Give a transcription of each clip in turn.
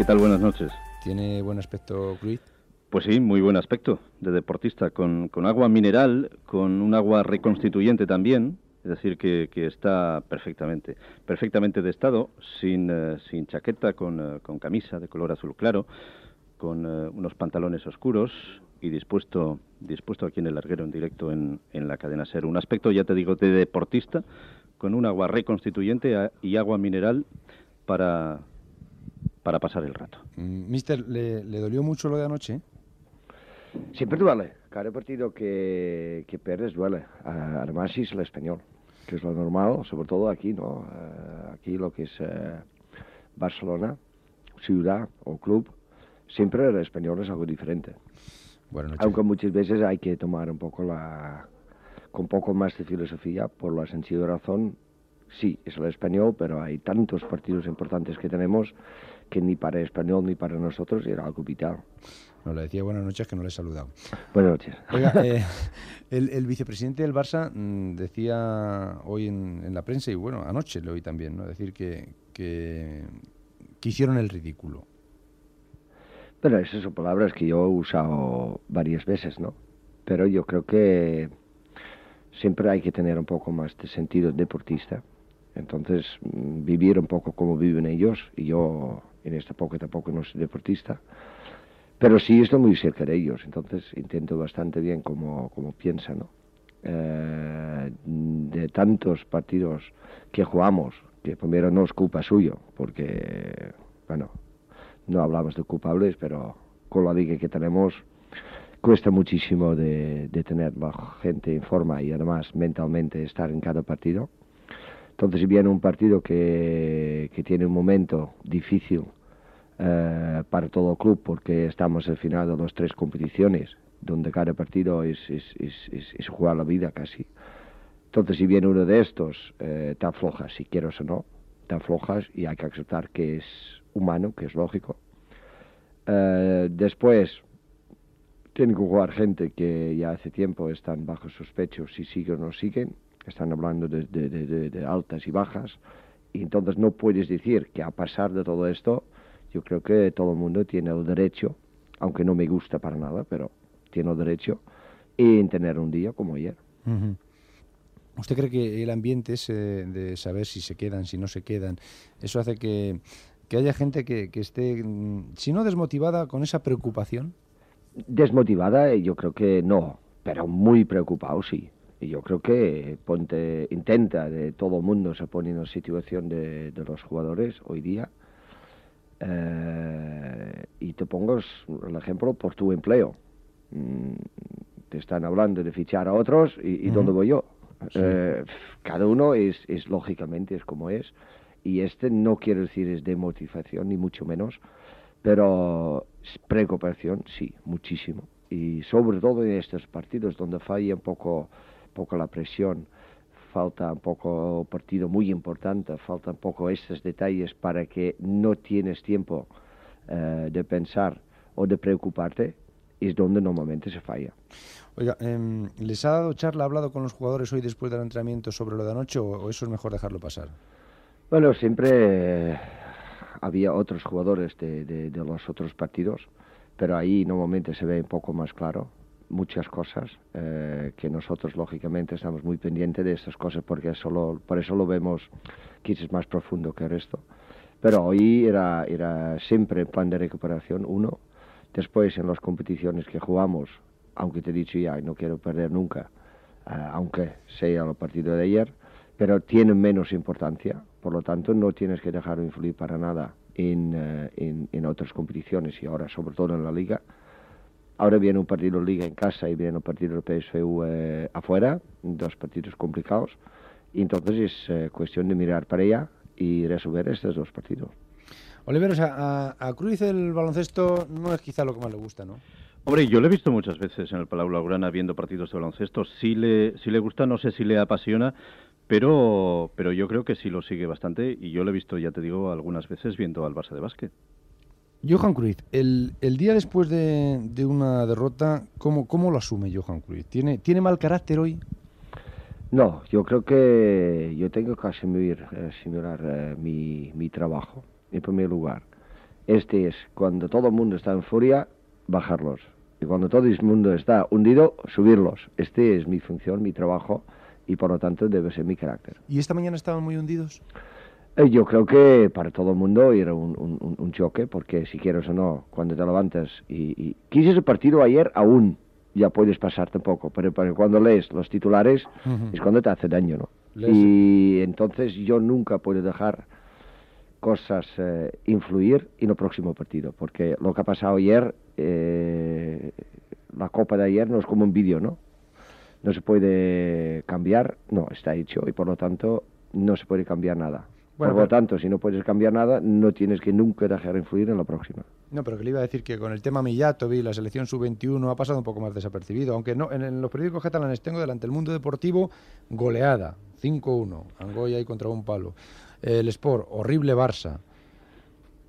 ¿Qué tal? Buenas noches. ¿Tiene buen aspecto? Pues sí, muy buen aspecto de deportista, con, con agua mineral, con un agua reconstituyente también, es decir, que, que está perfectamente, perfectamente de estado, sin, eh, sin chaqueta, con, eh, con camisa de color azul claro, con eh, unos pantalones oscuros y dispuesto, dispuesto aquí en el larguero en directo en, en la cadena SER. Un aspecto, ya te digo, de deportista, con un agua reconstituyente y agua mineral para, para pasar el rato. Mm, Mister, ¿le, le dolió mucho lo de anoche? Siempre duele. Cada partido que, que pierdes duele. Además, si es el español, que es lo normal, sobre todo aquí, ¿no? Ah, aquí lo que es eh, Barcelona, ciudad o club, siempre el español es algo diferente. Buenas noches. Aunque muchas veces hay que tomar un poco la. con un poco más de filosofía, por la sencilla razón, sí, es el español, pero hay tantos partidos importantes que tenemos que ni para el español ni para nosotros era algo vital. No, le decía buenas noches que no le he saludado. Buenas noches. Oiga, eh, el, el vicepresidente del Barça mm, decía hoy en, en la prensa, y bueno, anoche le oí también, ¿no? Decir que, que, que hicieron el ridículo. Pero esas son palabras que yo he usado varias veces, ¿no? Pero yo creo que siempre hay que tener un poco más de sentido deportista. Entonces, mm, vivir un poco como viven ellos. Y yo en esta época tampoco no soy deportista. Pero sí estoy muy cerca de ellos. Entonces, intento bastante bien como, como piensan, ¿no? Eh, de tantos partidos que jugamos, que primero no es culpa suyo, porque, bueno, no hablamos de culpables, pero con la liga que tenemos cuesta muchísimo de, de tener la gente en forma y además mentalmente estar en cada partido. Entonces, viene un partido que, tiene un momento difícil eh, para todo el club, porque estamos al final de las tres competiciones, donde cada partido es, es jugar la vida casi. Entonces, si viene uno de estos, eh, te aflojas, si quieres o no, te aflojas y hay que aceptar que es humano, que es lógico. Eh, después, tiene que jugar gente que ya hace tiempo están bajo sospecho si siguen o no siguen. Están hablando de, de- de- de- de altas y bajas. Y entonces no puedes decir que a pesar de todo esto, yo creo que todo el mundo tiene el derecho, aunque no me gusta para nada, pero tiene el derecho en tener un día como ayer. ¿Usted cree que el ambiente ese de saber si se quedan, si no se quedan, eso hace que, que haya gente que, que esté, mm, si no desmotivada, con esa preocupación? Desmotivada, eh, yo creo que no, pero muy preocupado sí. Y yo creo que ponte, intenta de todo el mundo se pone en la situación de, de los jugadores hoy día. Eh, y te pongo el ejemplo por tu empleo. Mm, te están hablando de fichar a otros y, y ¿dónde voy yo? Eh, cada uno es, es lógicamente es como es. Y este no quiero decir es de motivación, ni mucho menos, pero es preocupación, sí, muchísimo. Y sobre todo en estos partidos donde falla un poco, poco la presión, falta un poco partido muy importante, falta un poco estos detalles para que no tienes tiempo eh, de pensar o de preocuparte, es donde normalmente se falla. Oiga, em, ¿les ha dado charla, ha hablado con los jugadores hoy después del entrenamiento sobre lo de anoche o, o eso es mejor dejarlo pasar? Bueno, siempre eh, había otros jugadores de, de- de los otros partidos, pero ahí normalmente se ve un poco más claro muchas cosas eh, que nosotros lógicamente estamos muy pendientes de estas cosas porque solo, por eso lo vemos quizás más profundo que el resto. Pero hoy era, era siempre plan de recuperación uno, después en las competiciones que jugamos, aunque te he dicho ya, no quiero perder nunca, eh, aunque sea el partido de ayer, pero tienen menos importancia, por lo tanto no tienes que dejar de influir para nada en, eh, en, en otras competiciones y ahora sobre todo en la liga. Ahora viene un partido de liga en casa y viene un partido del PSV eh, afuera, dos partidos complicados, y entonces es eh, cuestión de mirar para allá y resolver estos dos partidos. Oliveros, a, a, Cruz el baloncesto no es quizá lo que más le gusta, ¿no? Hombre, yo lo he visto muchas veces en el Palau Laurana viendo partidos de baloncesto. Sí le, sí le gusta, no sé si le apasiona, pero, pero yo creo que sí lo sigue bastante y yo lo he visto, ya te digo, algunas veces viendo al Barça de básquet. Johan Cruyff, el, el día después de, de, una derrota, ¿cómo, ¿cómo lo asume Johan Cruyff? ¿Tiene, ¿Tiene mal carácter hoy? No, yo creo que yo tengo que asumir, eh, eh, mi, mi trabajo, en primer lugar. Este es, cuando todo el mundo está en furia, bajarlos. Y cuando todo el mundo está hundido, subirlos. Este es mi función, mi trabajo, y por lo tanto debe ser mi carácter. ¿Y esta mañana estaban muy hundidos? Eh, yo creo que para todo el mundo era un, un, un, choque, porque si quieres o no, cuando te levantas y, y... Quise el partido ayer aún, ya puedes pasarte un poco, pero, pero cuando lees los titulares uh -huh. es cuando te hace daño, ¿no? Les... Y entonces yo nunca puedo dejar cosas eh, influir en el próximo partido, porque lo que ha pasado ayer, eh, la copa de ayer no es como un vídeo, ¿no? No se puede cambiar, no, está hecho y por lo tanto no se puede cambiar nada. Bueno, por lo tanto, si no puedes cambiar nada, no tienes que nunca dejar influir en la próxima. No, pero que le iba a decir que con el tema Millatovi, la selección sub-21 ha pasado un poco más desapercibido, aunque no en, en los periódicos catalanes tengo delante el Mundo Deportivo goleada, 5-1, Angoya y contra un palo. El Sport, horrible Barça.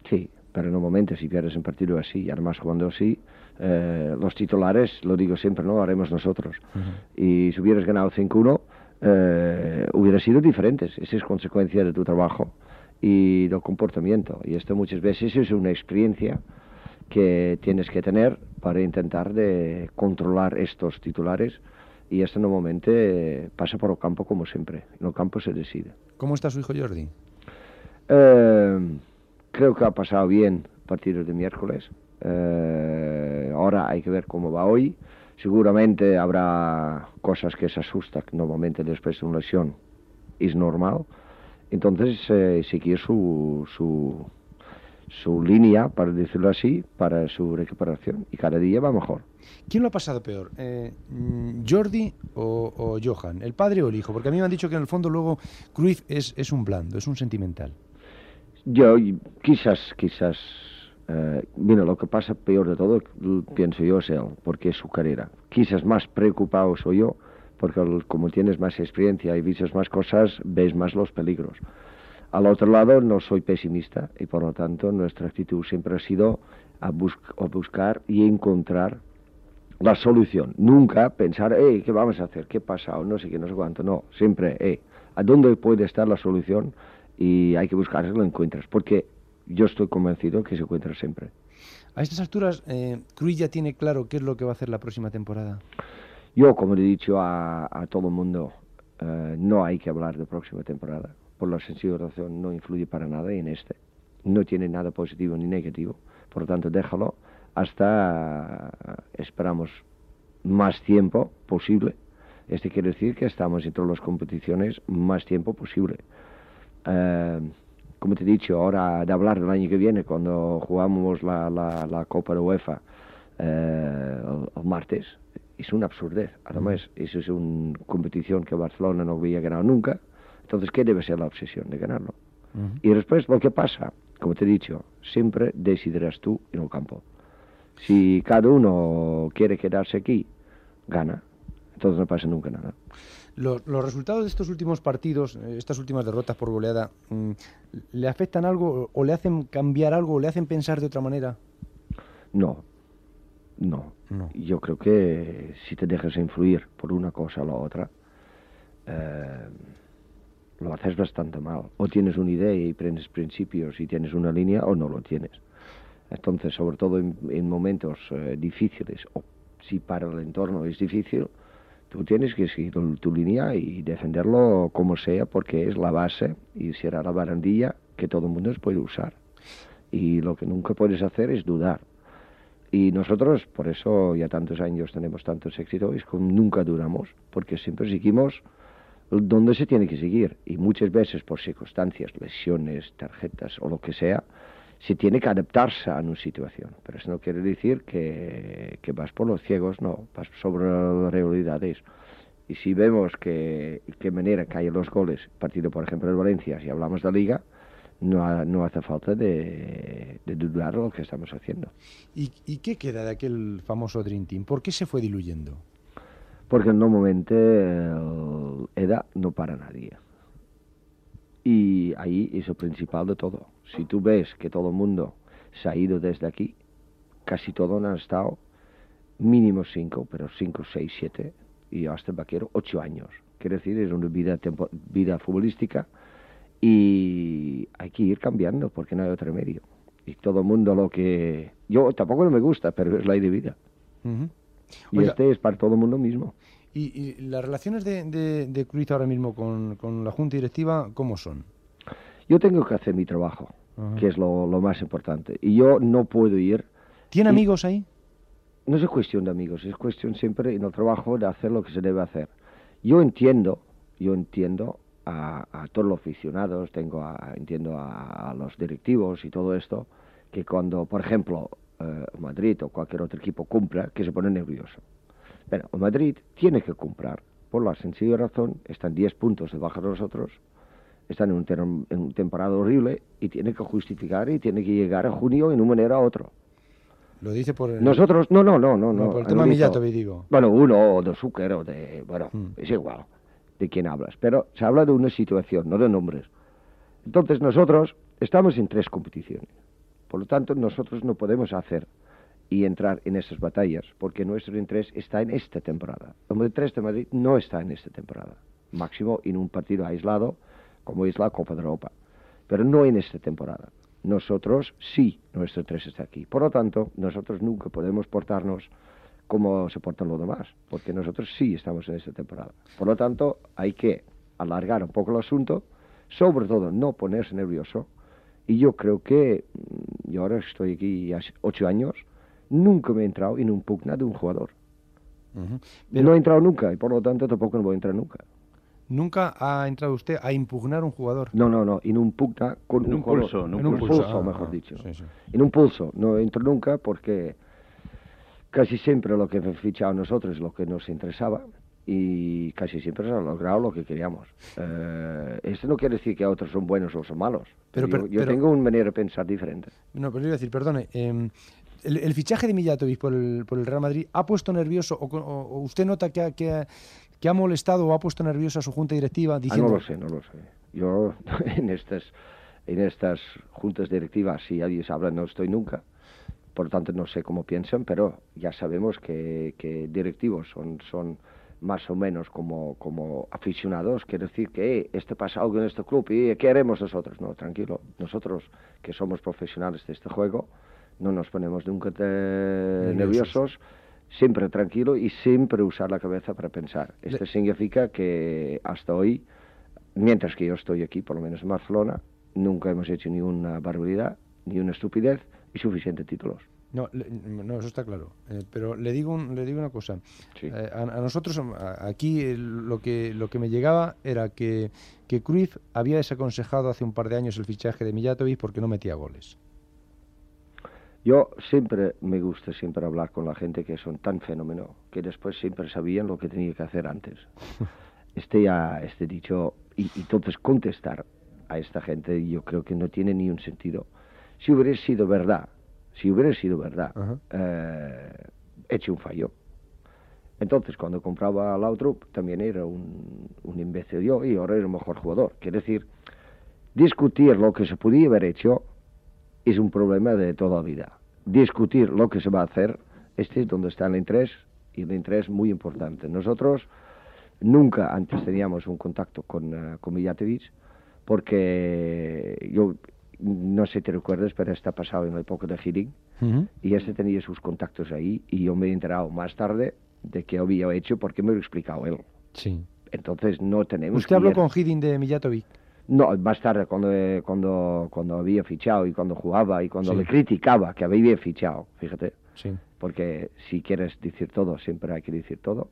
Sí, pero en un momento si pierdes un partido así, y además jugando así, eh, los titulares, lo digo siempre, ¿no? Haremos nosotros. Uh -huh. Y si hubieras ganado 5-1, eh, hubiera sido diferentes. Esa es consecuencia de tu trabajo y del comportamiento. Y esto muchas veces es una experiencia que tienes que tener para intentar de controlar estos titulares y esto normalmente pasa por el campo como siempre. En el campo se decide. ¿Cómo está su hijo Jordi? Eh, creo que ha pasado bien partidos de miércoles. Eh, ahora hay que ver cómo va hoy. Seguramente habrá cosas que se asustan normalmente después de una lesión. Es normal. Entonces, eh, seguir su, su, su línea, para decirlo así, para su recuperación. Y cada día va mejor. ¿Quién lo ha pasado peor? Eh, ¿Jordi o, o, Johan? ¿El padre o el hijo? Porque a mí me han dicho que en el fondo luego Cruz es, es un blando, es un sentimental. Yo, quizás, quizás Uh, bueno, lo que pasa peor de todo, pienso yo, es él, porque es su carrera. Quizás más preocupado soy yo, porque como tienes más experiencia y vistes más cosas, ves más los peligros. Al otro lado, no soy pesimista y por lo tanto nuestra actitud siempre ha sido a, bus a buscar y encontrar la solución. Nunca pensar, hey, ¿qué vamos a hacer? ¿Qué pasa? O no sé qué, no sé cuánto. No, siempre, hey, ¿a dónde puede estar la solución? Y hay que buscarla y lo encuentras. Porque yo estoy convencido que se encuentra siempre. A estas alturas, eh, Cruz ya tiene claro qué es lo que va a hacer la próxima temporada. Yo, como le he dicho a, a todo el mundo, eh, no hay que hablar de próxima temporada. Por la sencilla razón, no influye para nada en este. No tiene nada positivo ni negativo. Por lo tanto, déjalo hasta, esperamos, más tiempo posible. Este quiere decir que estamos en todas las competiciones más tiempo posible. Eh, como te he dicho, ahora de hablar del año que viene, cuando jugamos la, la, la Copa de UEFA eh, el, el, martes, es una absurdez. Además, eso es una competición que Barcelona no había ganado nunca. Entonces, ¿qué debe ser la obsesión de ganarlo? Uh -huh. Y después, lo que pasa, como te he dicho, siempre decidirás tú en el campo. Si cada uno quiere quedarse aquí, gana. Entonces no pasa nunca nada. Los, los, resultados de estos últimos partidos, estas últimas derrotas por goleada, ¿le afectan algo o le hacen cambiar algo o le hacen pensar de otra manera? No, no. no. Yo creo que si te dejas influir por una cosa o la otra, eh, lo haces bastante mal. O tienes una idea y prendes principios y tienes una línea o no lo tienes. Entonces, sobre todo en, en momentos eh, difíciles, o si para el entorno es difícil, tú tienes que seguir tu, línea y defenderlo como sea porque es la base y será la barandilla que todo el mundo puede usar. Y lo que nunca puedes hacer es dudar. Y nosotros, por eso ya tantos años tenemos tantos éxitos, es que nunca dudamos, porque siempre seguimos donde se tiene que seguir. Y muchas veces por circunstancias, lesiones, tarjetas o lo que sea, se tiene que adaptarse a una situación. Pero eso no quiere decir que, que vas por los ciegos, no, vas sobre las realidades. Y si vemos que qué manera caen los goles, partido por ejemplo de Valencia, si hablamos de Liga, no, no hace falta de, de dudar lo que estamos haciendo. ¿Y, ¿Y qué queda de aquel famoso Dream Team? ¿Por qué se fue diluyendo? Porque normalmente el edad no para nadie. Y ahí es el principal de todo. Si tú ves que todo el mundo se ha ido desde aquí, casi todos han estado mínimo cinco, pero cinco, seis, siete, y hasta el vaquero ocho años. Quiere decir, es una vida, tempo- vida futbolística y hay que ir cambiando porque no hay otro medio. Y todo el mundo lo que... Yo tampoco no me gusta, pero es la de vida. Y Oiga, este es para todo el mundo mismo. ¿Y, y las relaciones de, de, de Cruz ahora mismo con, con la Junta Directiva, cómo son? Yo tengo que hacer mi trabajo, Ajá. que es lo, lo más importante. Y yo no puedo ir, ¿Tiene Y- amigos ahí? no es cuestión de amigos, es cuestión siempre en el trabajo de hacer lo que se debe hacer. Yo entiendo, yo entiendo a, a todos los aficionados, tengo a, entiendo a, a los directivos y todo esto, que cuando, por ejemplo, eh, Madrid o cualquier otro equipo cumpla, que se pone nervioso. Pero Madrid tiene que cumplir, por la sencilla razón, están 10 puntos debajo de nosotros, están en un, ter- en un temporada horrible y tiene que justificar y tiene que llegar a junio en una manera u otra. Lo dice por el, Nosotros, no, no, no, no. no, por el tema analizo. Millatovi, digo. Bueno, uno o de Zucker o de... Bueno, Mm. es igual de quién hablas. Pero se habla de una situación, no de nombres. Entonces nosotros estamos en tres competiciones. Por lo tanto, nosotros no podemos hacer y entrar en esas batallas, porque nuestro interés está en esta temporada. El de 3 de Madrid no está en esta temporada. Máximo en un partido aislado, como es la Copa de Europa. Pero no en esta temporada. Nosotros sí, nuestro interés está aquí. Por lo tanto, nosotros nunca podemos portarnos como se portan los demás, porque nosotros sí estamos en esta temporada. Por lo tanto, hay que alargar un poco el asunto, sobre todo no ponerse nervioso, y yo creo que, mm, yo ahora estoy aquí hace ocho años, nunca me he entrado en un pugna de un jugador. No he entrado nunca, y por lo tanto tampoco no voy a entrar nunca. Nunca ha entrado usted a impugnar un jugador. No, no, no, en un pugna con En un, un jugador. pulso, en un en un pulso. pulso, Ah, mejor ah, dicho. sí, sí. En un pulso, no entro nunca porque casi siempre lo que hemos fichado nosotros es lo que nos interesaba y casi siempre se ha logrado lo que queríamos. Eh, esto no quiere decir que otros son buenos o son malos. Pero- yo pero- yo pero- tengo una manera de pensar diferente. No, pero iba a decir, perdone, em, el, el fichaje de Millatovic por el, por el Real Madrid ha puesto nervioso, o, co- o- o usted nota que que, ha, que ha molestado o ha puesto nerviosa a su junta directiva Ah, diciendo... no lo sé, no lo sé. Yo en estas, en estas juntas directivas, si ellos hablan, no estoy nunca. Por lo tanto, no sé cómo piensan, pero ya sabemos que, que directivos son, son más o menos como, como aficionados. Quiere decir que "Eh, este pasa algo en este club y ¿qué haremos nosotros? No, tranquilo. Nosotros, que somos profesionales de este juego, no nos ponemos nunca Nerviosos. nerviosos siempre tranquilo y siempre usar la cabeza para pensar. Esto significa que hasta hoy, mientras que yo estoy aquí, por lo menos en Barcelona, nunca hemos hecho ni una barbaridad, ni una estupidez y suficientes títulos. No, no, eso está claro. Eh, pero le digo, un- le digo una cosa. Sí. Eh, a, a nosotros, a- aquí, lo que, lo que me llegaba era que, que Cruyff había desaconsejado hace un par de años el fichaje de Millatovic porque no metía goles. Yo siempre me gusta siempre hablar con la gente que son tan fenómeno que después siempre sabían lo que tenía que hacer antes. Este ya, este dicho, y, y entonces contestar a esta gente yo creo que no tiene ni un sentido. Si hubiera sido verdad, si hubiera sido verdad, eh, he hecho un fallo. Entonces, cuando compraba a Lautrup, también era un, un imbécil yo y ahora era un mejor jugador. Quiere decir, discutir lo que se podía haber hecho es un problema de toda la vida. Discutir lo que se va a hacer, este es donde está el interés y el interés muy importante. Nosotros nunca antes teníamos un contacto con, eh, con Mijatovic porque yo no sé si te recuerdas, pero está pasado en la época de Hiddink y este tenía sus contactos ahí y yo me he enterado más tarde de que había hecho porque me lo ha explicado él. Sí. Entonces no tenemos ¿Usted habló ir- con Hiddink de Mijatovic? No, más tarde, cuando, eh, cuando, cuando había fichado y cuando jugaba y cuando Sí. le criticaba que había fichado, fíjate, Sí. porque si quieres decir todo, siempre hay que decir todo,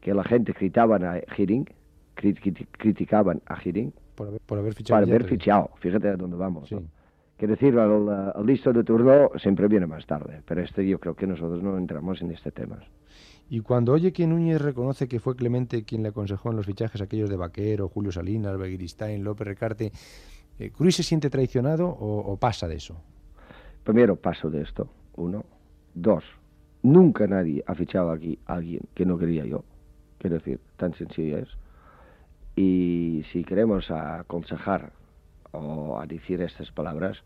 que la gente criticaban a Hiddink, crit- crit- criticaban a Hiddink Por haber, por haber fichado. para haber fichado, fíjate a dónde vamos. Sí. ¿no? Decir, el, el listo de turno siempre viene más tarde, pero este yo creo que nosotros no entramos en este tema. Y cuando oye que Núñez reconoce que fue Clemente quien le aconsejó en los fichajes aquellos de Vaquero, Julio Salinas, Begiristain, López Recarte, Eh, ¿Cruz se siente traicionado o, pasa de eso? Primero paso de esto, uno. Dos, nunca nadie ha fichado aquí a alguien que no quería yo. Quiero decir, tan sencillo es. Y si queremos aconsejar o a decir estas palabras,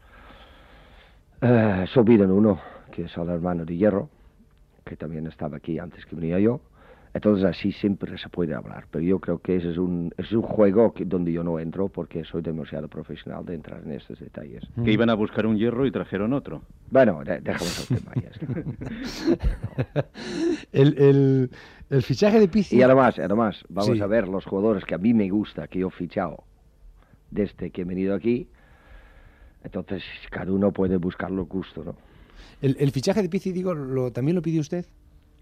eh, se uno, que es el hermano de Hierro, que también estaba aquí antes que venía yo, entonces así siempre se puede hablar, pero yo creo que ese es un, es un juego que, donde yo no entro porque soy demasiado profesional de entrar en estos detalles. Que iban a buscar un hierro y trajeron otro. Bueno, dejamos el tema el, el, fichaje de Pizzi... Y además, además vamos a ver los jugadores que a mí me gusta, que yo he fichado desde que he venido aquí, entonces cada uno puede buscar lo gusto, ¿no? El, fichaje de Pizzi, digo, ¿también lo pidió usted?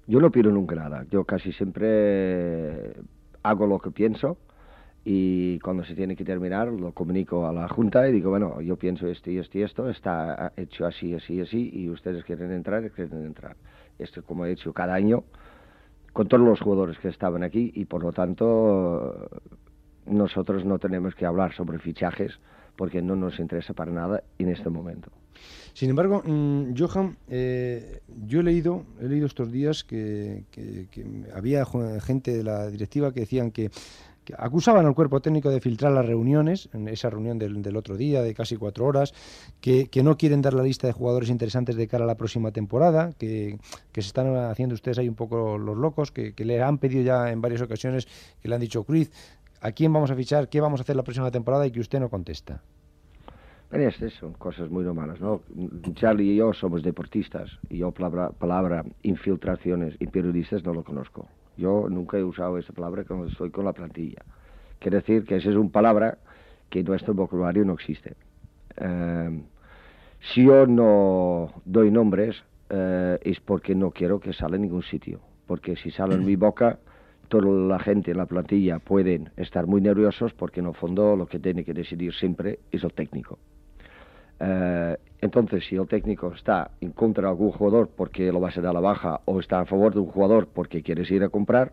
Yo no pido nunca nada. Yo casi siempre hago lo que pienso y cuando se tiene que terminar lo comunico a la Junta y digo, bueno, yo pienso esto y esto y esto, está hecho así, así, así y ustedes quieren entrar, quieren entrar. Esto es como he hecho cada año con todos los jugadores que estaban aquí y por lo tanto nosotros no tenemos que hablar sobre fichajes porque no nos interesa para nada en este momento. Sin embargo, mm, Johan, eh, yo he leído, he leído estos días que, había gente de la directiva que decían que, acusaban al cuerpo técnico de filtrar las reuniones, en esa reunión del, otro día de casi cuatro horas, que, no quieren dar la lista de jugadores interesantes de cara a la próxima temporada, que, se están haciendo ustedes ahí un poco los locos, que, le han pedido ya en varias ocasiones, que le han dicho, Cruz, ¿a quién vamos a fichar? ¿Qué vamos a hacer la próxima temporada? Y que usted no contesta. Estas son cosas muy normales, ¿no? Charlie y yo somos deportistas y yo palabra, palabra infiltraciones y periodistas no lo conozco. Yo nunca he usado esa palabra cuando estoy con la plantilla. Quiere decir que esa es una palabra que en nuestro vocabulario no existe. Eh, si yo no doy nombres eh, es porque no quiero que salga en ningún sitio. Porque si sale en mi boca, toda la gente en la plantilla pueden estar muy nerviosos porque en el fondo lo que tiene que decidir siempre es el técnico. Eh, entonces, si el técnico está en contra de algún jugador porque lo va a dar a la baja o está a favor de un jugador porque quieres ir a comprar,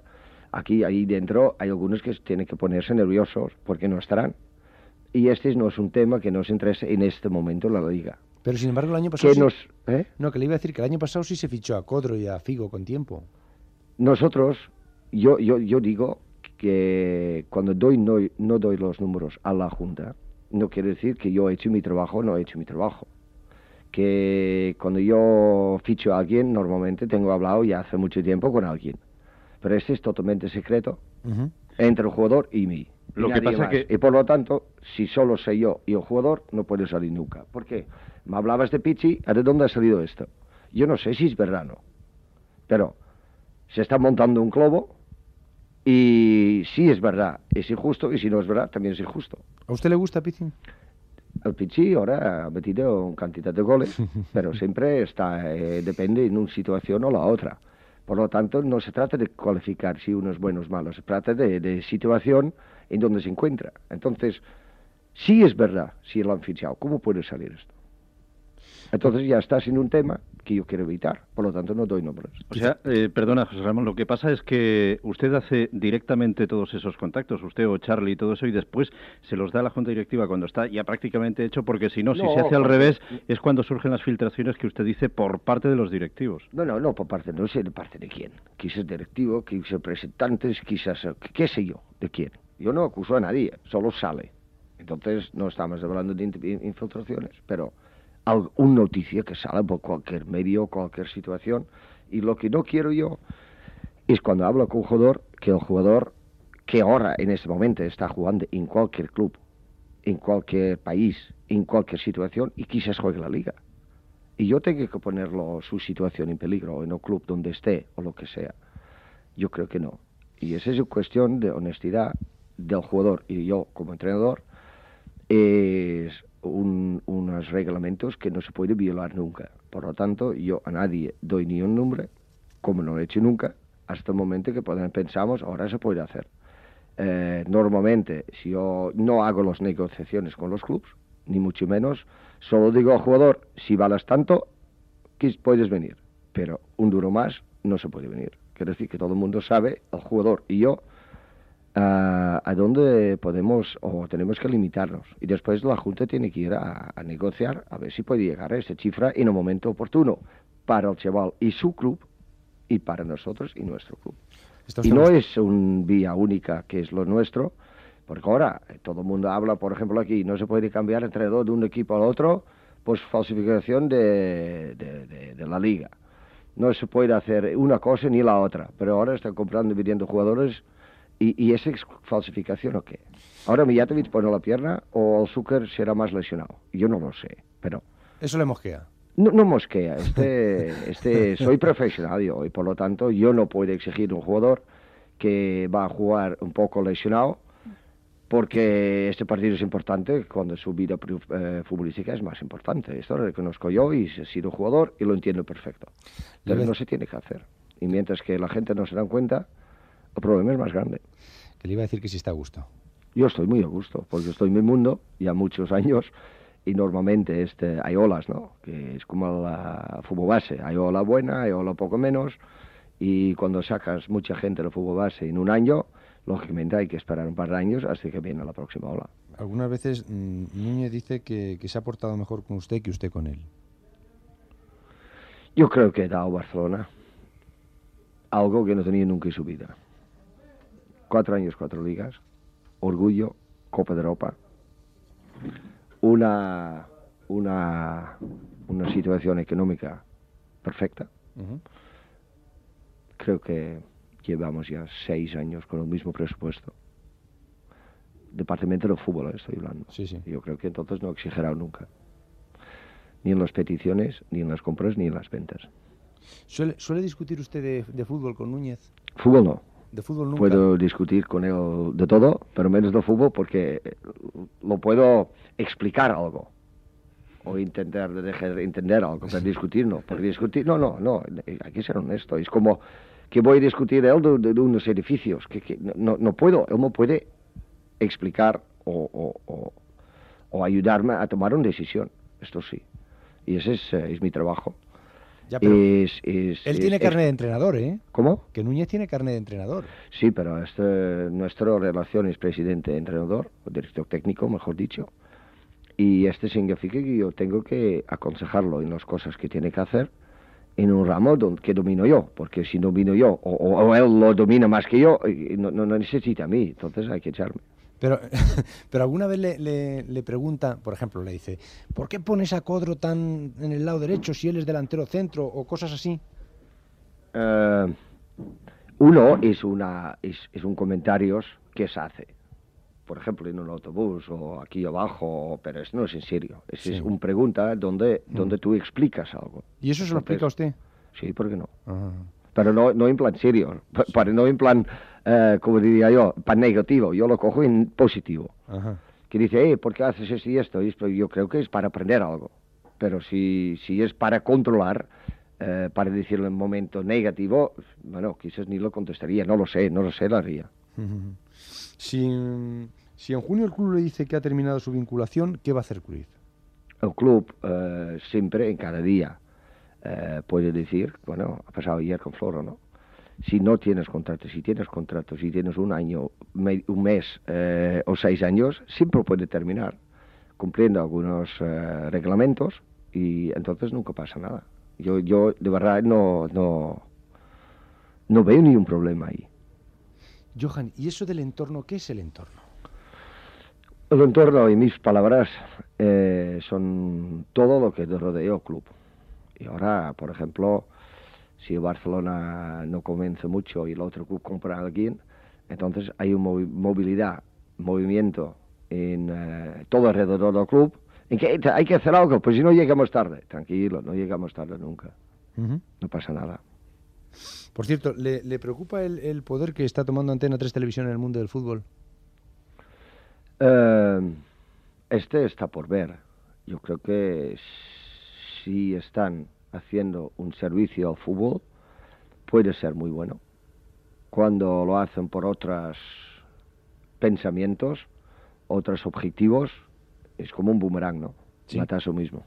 aquí, ahí dentro, hay algunos que tienen que ponerse nerviosos porque no estarán. Y este no es un tema que nos interese en este momento en la liga. Pero sin embargo, el año pasado. ¿eh? No, que le iba a decir que el año pasado sí se fichó a Codro y a Figo con tiempo. Nosotros, yo, yo, yo digo que cuando doy, no, no doy los números a la Junta, no quiere decir que yo he hecho mi trabajo o no he hecho mi trabajo. Que cuando yo ficho a alguien, normalmente tengo hablado ya hace mucho tiempo con alguien. Pero este es totalmente secreto entre el jugador y mí. Lo que pasa que... Y por lo tanto, si solo sé yo y el jugador, no puede salir nunca. ¿Por qué? Me hablabas de Pichi, ¿de dónde ha salido esto? Yo no sé si es verdad o no. Pero se está montando un globo y si es verdad, es injusto, y si no es verdad, también es injusto. ¿A usted le gusta Pizzi? El Pizzi ahora ha metido una cantidad de goles, pero siempre está, eh, depende en una situación o la otra. Por lo tanto, no se trata de cualificar si uno es bueno o malo, se trata de, de situación en donde se encuentra. Entonces, si es verdad, si lo han fichado, ¿cómo puede salir esto? Entonces ya está sin un tema que yo quiero evitar, por lo tanto no doy nombres. O sea, eh, perdona José Ramón, lo que pasa es que usted hace directamente todos esos contactos, usted o Charlie y todo eso, y después se los da a la Junta Directiva cuando está ya prácticamente hecho, porque si no, si se hace al revés, es cuando surgen las filtraciones que usted dice por parte de los directivos. No, no, no, por parte, no sé de parte de quién. Quizás directivo, quizás representantes, quizás, qué sé yo, de quién. Yo no acuso a nadie, solo sale. Entonces no estamos hablando de infiltraciones, pero una noticia que sale por cualquier medio, cualquier situación. Y lo que no quiero yo es cuando hablo con un jugador, que el jugador que ahora en este momento está jugando en cualquier club, en cualquier país, en cualquier situación y quizás juegue la liga. Y yo tengo que ponerlo su situación en peligro en un club donde esté o lo que sea. Yo creo que no. Y esa es una cuestión de honestidad del jugador y yo como entrenador es unos reglamentos que no se puede violar nunca. Por lo tanto, yo a nadie doy ni un nombre, como no he hecho nunca, hasta el momento que pensamos, ahora se puede hacer. Eh, normalmente, si yo no hago las negociaciones con los clubes, ni mucho menos, solo digo al jugador, si valas tanto, puedes venir. Pero un duro más no se puede venir. Quiero decir que todo el mundo sabe, el jugador y yo, a, a dónde podemos o tenemos que limitarnos. Y después la Junta tiene que ir a, a negociar a ver si puede llegar a esa cifra en un momento oportuno para el chaval y su club y para nosotros y nuestro club. Y no es un vía única que es lo nuestro, porque ahora eh, todo el mundo habla, por ejemplo, aquí, no se puede cambiar entrenador de un equipo al otro, pues falsificación de, de- de- de la liga. No se puede hacer una cosa ni la otra, pero ahora están comprando y vendiendo jugadores y, y ¿esa es falsificación o qué? Ahora Mijatovic pone la pierna o el Zucker será más lesionado. Yo no lo sé, pero... Eso le mosquea. No, no mosquea, este, este, soy profesional yo y por lo tanto yo no puedo exigir un jugador que va a jugar un poco lesionado porque este partido es importante cuando su vida eh, futbolística es más importante. Esto lo reconozco yo y he sido jugador y lo entiendo perfecto. Pero no se tiene que hacer. Y mientras que la gente no se da cuenta, el problema es más grande. Que le iba a decir que sí está a gusto. Yo estoy muy a gusto, porque estoy en mi mundo ya muchos años y normalmente este, hay olas, ¿no? Que es como la fútbol base, hay ola buena, hay ola poco menos y cuando sacas mucha gente del fútbol base en un año, lógicamente hay que esperar un par de años hasta que viene la próxima ola. Algunas veces mm, Núñez dice que, que se ha portado mejor con usted que usted con él. Yo creo que he dado Barcelona algo que no tenía nunca en su vida. Cuatro años, cuatro ligas, orgullo, Copa de Europa, una, una, una situación económica perfecta. Creo que llevamos ya seis años con el mismo presupuesto. Departamento de fútbol eh, estoy hablando. Sí, sí. Yo creo que entonces no exagerado nunca. Ni en las peticiones, ni en las compras, ni en las ventas. ¿Suele, suele discutir usted de, de fútbol con Núñez? Fútbol no. ¿De fútbol nunca? Puedo discutir con él de todo, pero menos de fútbol porque lo puedo explicar algo o intentar de dejar de entender algo, pero discutir no, porque discutir, no, no, no, hay que ser honesto, es como que voy a discutir él de, de- de unos edificios, que, que no- no, no puedo, él no puede explicar o, o- o- o ayudarme a tomar una decisión, esto sí, y ese es, eh, es mi trabajo. Ya, pero Es- es- él es- tiene carne de entrenador, ¿eh? ¿Cómo? Que Núñez tiene carne de entrenador. Sí, pero este, nuestra relación es presidente-entrenador, o director técnico, mejor dicho. Y este significa que yo tengo que aconsejarlo en las cosas que tiene que hacer en un ramo donde, que domino yo, porque si domino yo, o, o- o él lo domina más que yo, eh, no, no- no necesita a mí, entonces hay que echarme. Pero, pero alguna vez le, le- le pregunta, por ejemplo, le dice, ¿por qué pones a Codro tan en el lado derecho si él es delantero centro o cosas así? Eh, uno es, una, es, es un comentarios que se hace, por ejemplo, en un autobús o aquí abajo, pero eso no es en serio. Es, Sí. es una pregunta donde, donde tú explicas algo. ¿Y eso se lo explica a usted? Sí, ¿por qué no? Ah. Pero no, no en plan serio, pa- para, no en plan, eh, como diría yo, para negativo. Yo lo cojo en positivo. Ajá. Que dice, eh, ¿por qué haces esto y esto? Y esto, yo creo que es para aprender algo. Pero si, si es para controlar, eh, para decirlo en momento negativo, bueno, quizás ni lo contestaría. No lo sé, no lo sé, lo haría. Si, si en junio el club le dice que ha terminado su vinculación, ¿qué va a hacer Cruyff? El club eh, siempre, en cada día, eh, puede decir, bueno, ha pasado ayer con Floro, ¿no? Si no tienes contrato, si tienes contrato, si tienes un año, un mes eh, o seis años, siempre puede terminar cumpliendo algunos eh, reglamentos y entonces nunca pasa nada. Yo, yo de verdad no, no, no veo ni un problema ahí. Johan, ¿y eso del entorno? ¿Qué es el entorno? El entorno y mis palabras eh, son todo lo que rodeó el club. Y ahora, por ejemplo, si el Barcelona no convence mucho y el otro club compra a alguien, entonces hay una movilidad, movimiento en eh, todo alrededor del club, en que hay que hacer algo, pues si no llegamos tarde. Tranquilo, no llegamos tarde nunca, no pasa nada. Por cierto, ¿le, le preocupa el, el poder que está tomando Antena 3 Televisión en el mundo del fútbol? Eh, este está por ver. Yo creo que si están haciendo un servicio al fútbol, puede ser muy bueno. Cuando lo hacen por otros pensamientos, otros objetivos, es como un boomerang, ¿no? Sí. Mata a eso mismo.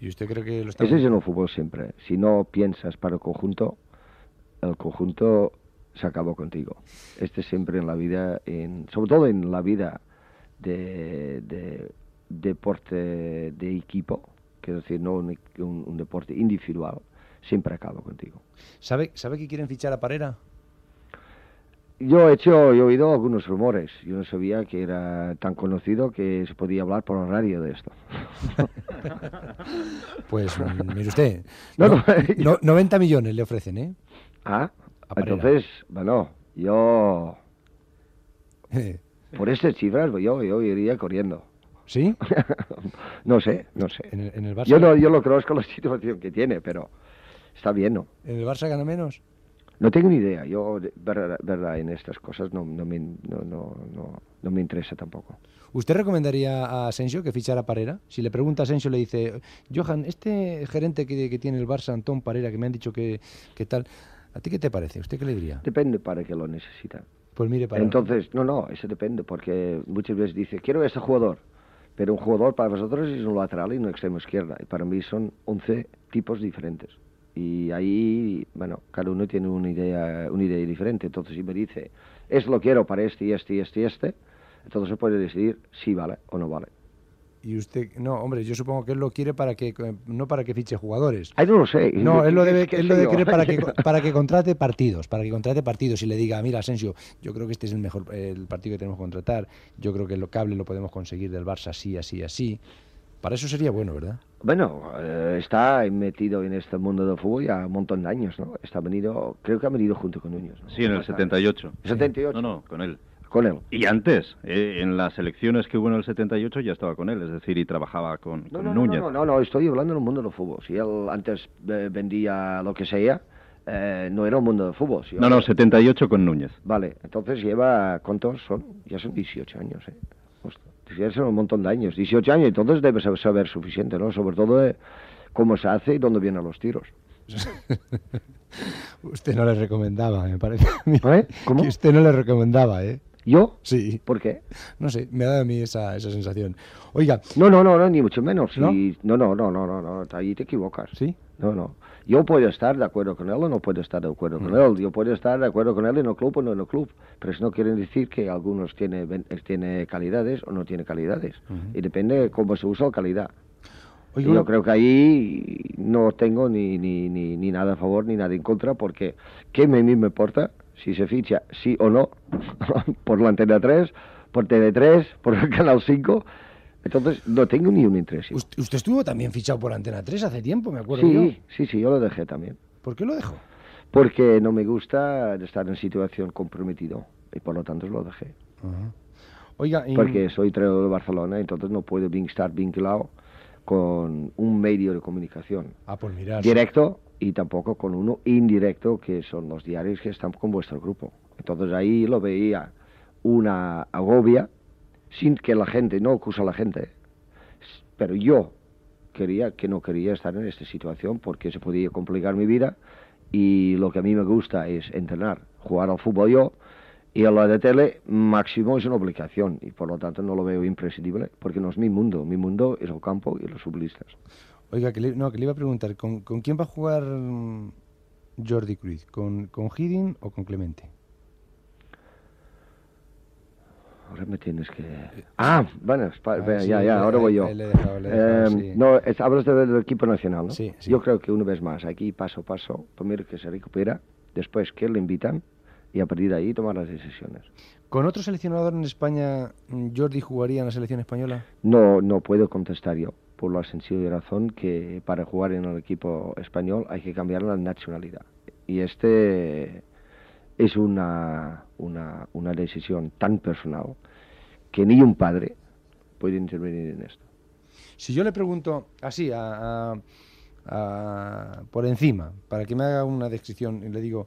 ¿Y usted cree que lo está... Ese es en el fútbol siempre. Si no piensas para el conjunto, el conjunto se acabó contigo. Este siempre en la vida, en, sobre todo en la vida de, de deporte de equipo, quiero decir, no un, un- un deporte individual, siempre acabo contigo. ¿Sabe, ¿Sabe que quieren fichar a Parera? Yo he hecho, he oído algunos rumores. Yo no sabía que era tan conocido que se podía hablar por la radio de esto. Pues mm, mire usted, No, no- no, no- 90 millones le ofrecen, ¿eh? Ah, entonces, bueno, yo por estas cifras pues yo, yo iría corriendo. ¿Sí? no sé, no sé. En el, en el Barça, Yo no, yo lo conozco la situación que tiene, pero está bien, ¿no? ¿En el Barça gana menos? No tengo ni idea. Yo, verdad, verdad, en estas cosas no, no, me, no, no, no, me interesa tampoco. ¿Usted recomendaría a Asensio que fichara a Parera? Si le pregunta a Asensio, le dice, Johan, este gerente que, que tiene el Barça, Antón Parera, que me han dicho que, que tal, ¿a ti qué te parece? ¿Usted qué le diría? Depende para qué lo necesita. Pues mire, para... Entonces, no, no, eso depende, porque muchas veces dice, quiero este jugador, pero un jugador para vosotros es un lateral y un extremo izquierda, y para mí son 11 tipos diferentes. Y ahí, bueno, cada uno tiene una idea, una idea diferente. Entonces, si me dice, es lo quiero para este y este y este y este, entonces se puede decidir si vale o no vale. Y usted, no, hombre, yo supongo que él lo quiere para que, no para que fiche jugadores. Ay, no lo sé. No, él lo debe, ¿Qué él lo debe querer para que, para que contrate partidos, para que contrate partidos y le diga, mira, Asensio, yo creo que este es el mejor el partido que tenemos que contratar, yo creo que el cable lo podemos conseguir del Barça así, así, así. Para eso sería bueno, ¿verdad? Bueno, eh, está metido en este mundo del fútbol ya un montón de años, ¿no? Está venido, creo que ha venido junto con Núñez. ¿no? Sí, en el Está- 78. 78. No, no, con él. Con él. Y antes, eh, en las elecciones que hubo en el 78 ya estaba con él, es decir, y trabajaba con, No, con no, no, Núñez. no, no, no, estoy hablando del mundo del fútbol. Si él antes eh, vendía lo que sea, eh, no era un mundo del fútbol. Si No, ahora- no, 78 con Núñez. Vale, entonces lleva, ¿cuántos son? Ya son 18 años, ¿eh? Hostia, ya son un montón de años. 18 años, entonces debe saber, saber suficiente, ¿no? Sobre todo de cómo se hace y dónde vienen los tiros. Usted no le recomendaba, me parece. a mí. ¿Eh? ¿Cómo? Que usted no le recomendaba, ¿eh? ¿Yo? Sí, ¿Por qué? no sé, me dado a mí esa, esa sensación. Oiga, No, no, no, no, ni mucho menos. ¿No? No, no, no, no, no, no, ahí te equivocas. ¿sí? No, no. Yo puedo estar de acuerdo con él o no puedo estar de acuerdo con él. Yo puedo estar de acuerdo con él en el club o no en el club. Pero eso no quiere decir que algunos tiene, tiene calidades o no tiene calidades. Y depende de cómo se usa la calidad. Y una- yo creo que ahí no tengo ni, ni, ni, ni nada a favor ni nada en contra porque ¿qué a mí me importa si se ficha sí o no por la Antena 3, por TV3, por el Canal 5? Entonces no tengo ni un interés. Usted, usted estuvo también fichado por Antena 3 hace tiempo, me acuerdo yo. Sí, sí, sí, yo lo dejé también. ¿Por qué lo dejó? Porque no me gusta estar en situación comprometido y por lo tanto lo dejé. Oiga, y- Porque soy traidor de Barcelona, entonces no puedo estar vinculado con un medio de comunicación Ah, pues mirar. directo y tampoco con uno indirecto, que son los diarios que están con vuestro grupo. Entonces ahí lo veía una agobia, sin que la gente, no acusa a la gente, pero yo quería que no quería estar en esta situación porque se podía complicar mi vida y lo que a mí me gusta es entrenar, jugar al fútbol yo y a la de tele máximo es una obligación y por lo tanto no lo veo imprescindible porque no es mi mundo, mi mundo es el campo y los futbolistas. Oiga, que le, no, que le iba a preguntar, ¿con, con quién va a jugar mm, Jordi Cruz? ¿Con, ¿Con Hiddink o con Clemente? Ahora me tienes que... Ah, bueno, Ah, sí, ya, ya, ahora voy yo. le- le he dejado, le he dejado, Eh, sí. No, es- hablas de- del equipo nacional, ¿no? Sí, sí. Yo creo que una vez más, aquí paso a paso, primero que se recupera, después que le invitan y a partir de ahí tomar las decisiones. ¿Con otro seleccionador en España mm, Jordi jugaría en la selección española? No, no puedo contestar yo, por la sencilla razón que para jugar en el equipo español hay que cambiar la nacionalidad. Y este es una, una, una decisión tan personal que ni un padre puede intervenir en esto. Si yo le pregunto así, a- por encima, para que me haga una descripción, y le digo,